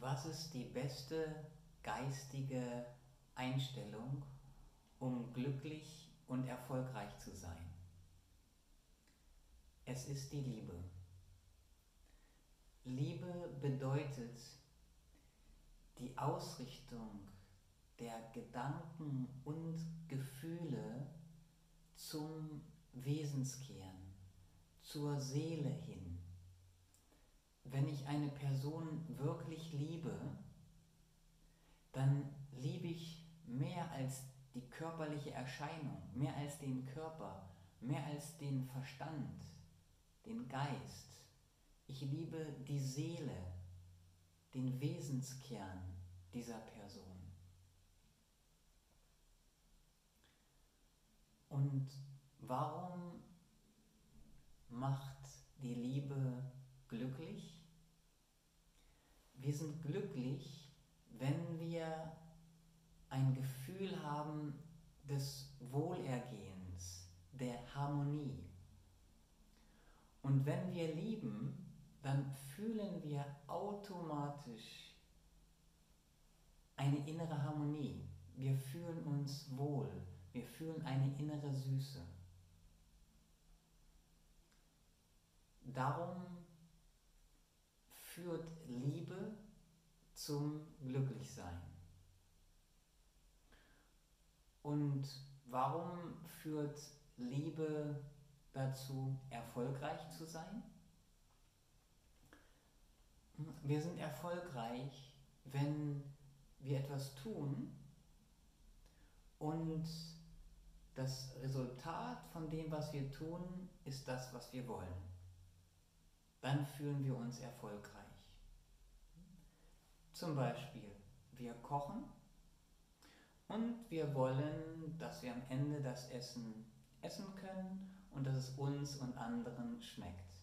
Was ist die beste geistige Einstellung, um glücklich und erfolgreich zu sein? Es ist die Liebe. Liebe bedeutet die Ausrichtung der Gedanken und Gefühle zum Wesenskern, zur Seele hin. Wenn ich eine Person wirklich liebe, dann liebe ich mehr als die körperliche Erscheinung, mehr als den Körper, mehr als den Verstand, den Geist. Ich liebe die Seele, den Wesenskern dieser Person. Und warum macht die Liebe glücklich? Wir sind glücklich, wenn wir ein Gefühl haben des Wohlergehens, der Harmonie. Und wenn wir lieben, dann fühlen wir automatisch eine innere Harmonie. Wir fühlen uns wohl. Wir fühlen eine innere Süße. Darum führt Liebe zum Glücklichsein. Und warum führt Liebe dazu, erfolgreich zu sein? Wir sind erfolgreich, wenn wir etwas tun und das Resultat von dem, was wir tun, ist das, was wir wollen. Dann fühlen wir uns erfolgreich. Zum Beispiel, wir kochen und wir wollen, dass wir am Ende das Essen essen können und dass es uns und anderen schmeckt.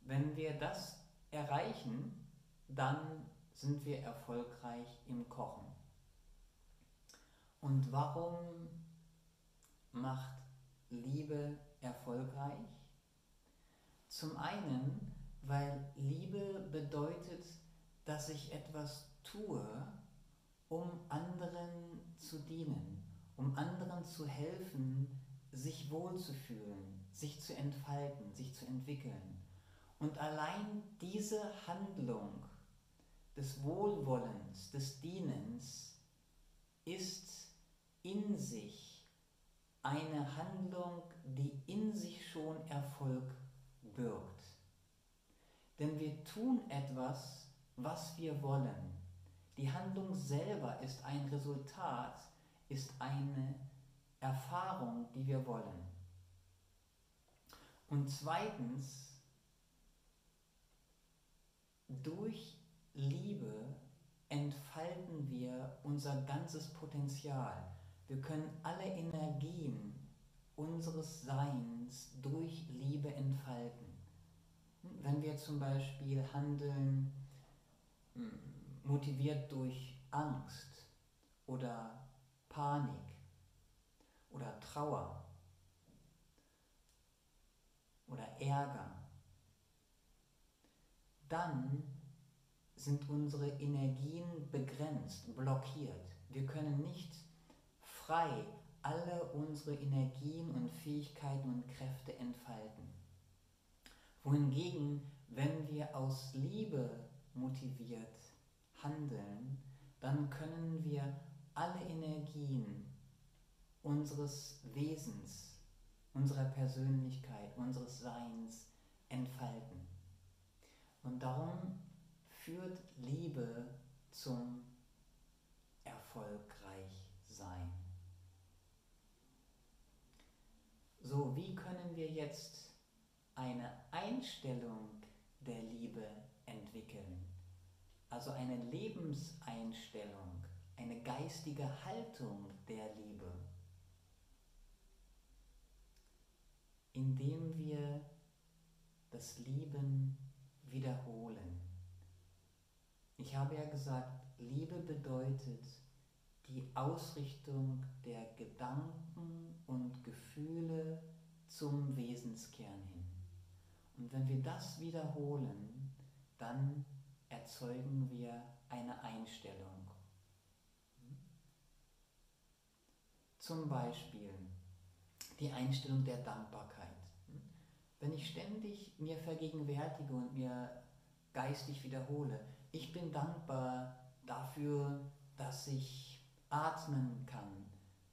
Wenn wir das erreichen, dann sind wir erfolgreich im Kochen. Und warum macht Liebe erfolgreich? Zum einen, weil Liebe bedeutet, dass ich etwas tue, um anderen zu dienen, um anderen zu helfen, sich wohlzufühlen, sich zu entfalten, sich zu entwickeln. Und allein diese Handlung des Wohlwollens, des Dienens ist in sich eine Handlung, die in sich schon Erfolg birgt. Denn wir tun etwas, was wir wollen. Die Handlung selber ist ein Resultat, ist eine Erfahrung, die wir wollen. Und zweitens, durch Liebe entfalten wir unser ganzes Potenzial. Wir können alle Energien unseres Seins durch Liebe entfalten. Wenn wir zum Beispiel handeln, motiviert durch Angst oder Panik oder Trauer oder Ärger, dann sind unsere Energien begrenzt, blockiert. Wir können nicht frei alle unsere Energien und Fähigkeiten und Kräfte entfalten. Wohingegen, wenn wir aus Liebe motiviert handeln, dann können wir alle Energien unseres Wesens, unserer Persönlichkeit, unseres Seins entfalten. Und darum führt Liebe zum Erfolgreichsein. So, wie können wir jetzt eine Einstellung der Liebe entwickeln? Also eine Lebenseinstellung, eine geistige Haltung der Liebe, indem wir das Lieben wiederholen. Ich habe ja gesagt, Liebe bedeutet die Ausrichtung der Gedanken und Gefühle zum Wesenskern hin. Und wenn wir das wiederholen, dann erzeugen wir eine Einstellung. Zum Beispiel die Einstellung der Dankbarkeit. Wenn ich ständig mir vergegenwärtige und mir geistig wiederhole, ich bin dankbar dafür, dass ich atmen kann,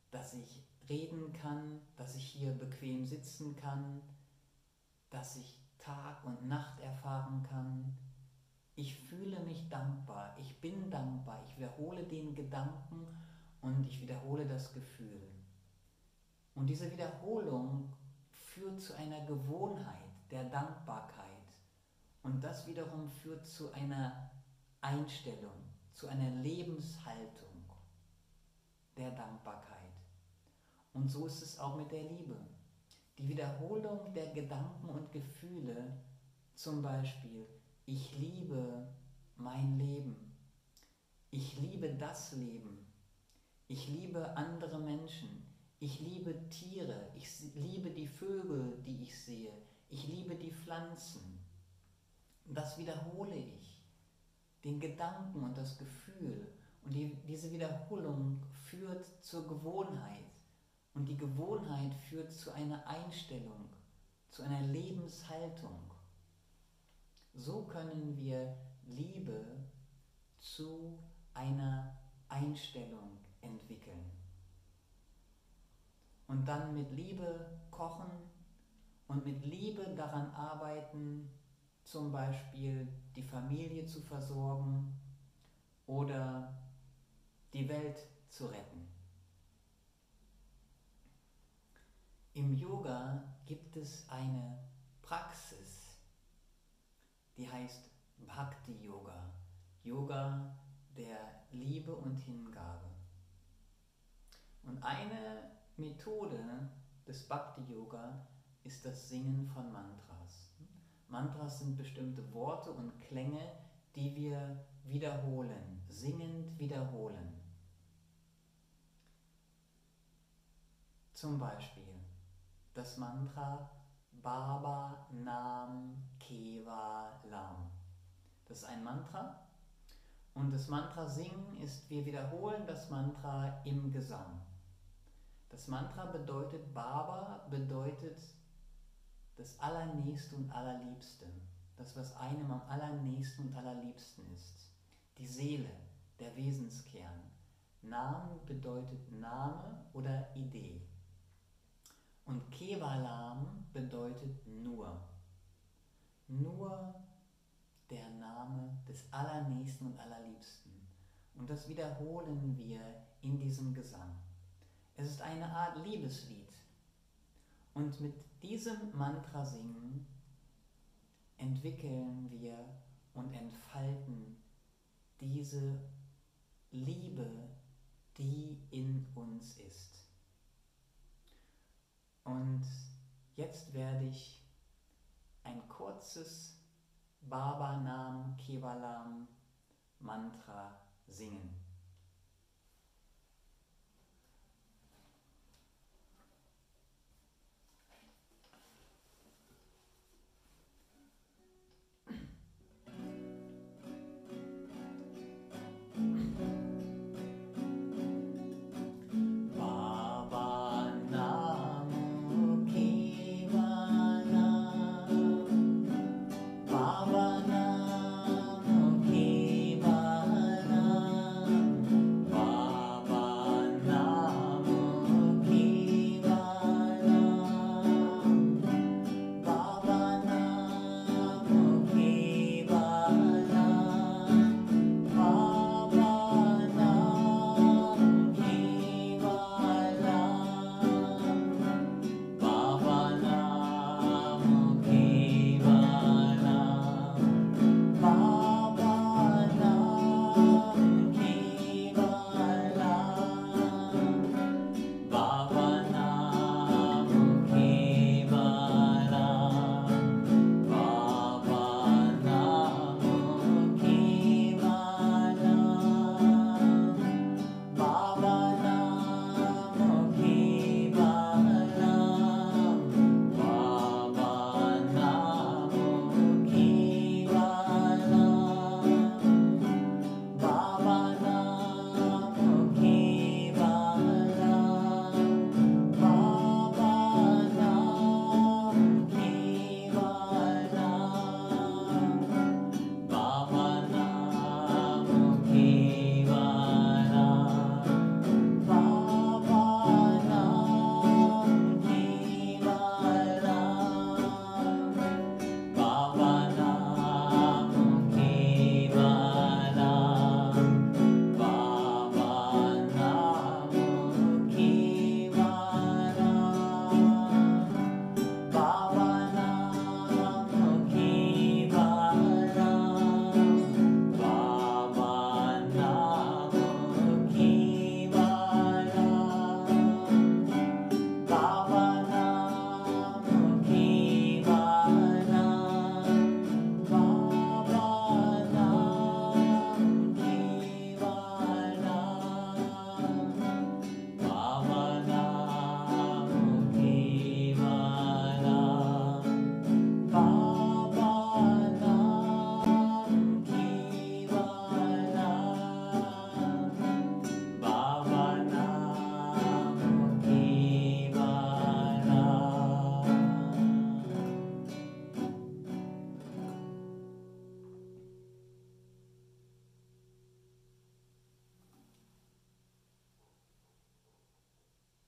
dass ich reden kann, dass ich hier bequem sitzen kann, dass ich Tag und Nacht erfahren kann. Ich fühle mich dankbar, ich bin dankbar, ich wiederhole den Gedanken und ich wiederhole das Gefühl. Und diese Wiederholung führt zu einer Gewohnheit der Dankbarkeit. Und das wiederum führt zu einer Einstellung, zu einer Lebenshaltung der Dankbarkeit. Und so ist es auch mit der Liebe. Die Wiederholung der Gedanken und Gefühle, zum Beispiel, ich liebe mein Leben, ich liebe das Leben, ich liebe andere Menschen, ich liebe Tiere, ich liebe die Vögel, die ich sehe, ich liebe die Pflanzen. Das wiederhole ich. Den Gedanken und das Gefühl. Und die, diese Wiederholung führt zur Gewohnheit. Und die Gewohnheit führt zu einer Einstellung, zu einer Lebenshaltung. So können wir Liebe zu einer Einstellung entwickeln und dann mit Liebe kochen und mit Liebe daran arbeiten, zum Beispiel die Familie zu versorgen oder die Welt zu retten. Im Yoga gibt es eine Praxis, die heißt Bhakti Yoga, Yoga der Liebe und Hingabe. Und eine Methode des Bhakti-Yoga ist das Singen von Mantras. Mantras sind bestimmte Worte und Klänge, die wir wiederholen, singend wiederholen. Zum Beispiel das Mantra Baba Nam Keva Lam. Das ist ein Mantra und das Mantra singen ist, wir wiederholen das Mantra im Gesang. Das Mantra bedeutet, Baba bedeutet das Allernächste und Allerliebste. Das, was einem am allernächsten und allerliebsten ist. Die Seele, der Wesenskern. Name bedeutet Name oder Idee. Und Kevalam bedeutet nur. Nur der Name des Allernächsten und Allerliebsten. Und das wiederholen wir in diesem Gesang. Es ist eine Art Liebeslied. Und mit diesem Mantra singen entwickeln wir und entfalten diese Liebe, die in uns ist. Und jetzt werde ich ein kurzes Baba Nam Kevalam Mantra singen.